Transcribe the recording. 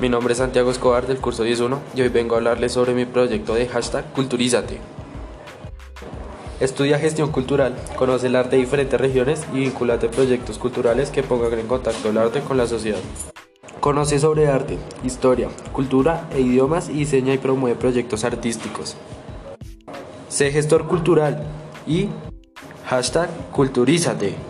Mi nombre es Santiago Escobar del curso 101 y hoy vengo a hablarles sobre mi proyecto de hashtag Culturízate. Estudia gestión cultural, conoce el arte de diferentes regiones y vinculate a proyectos culturales que pongan en contacto el arte con la sociedad. Conoce sobre arte, historia, cultura e idiomas y diseña y promueve proyectos artísticos. Sé gestor cultural y hashtag Culturízate.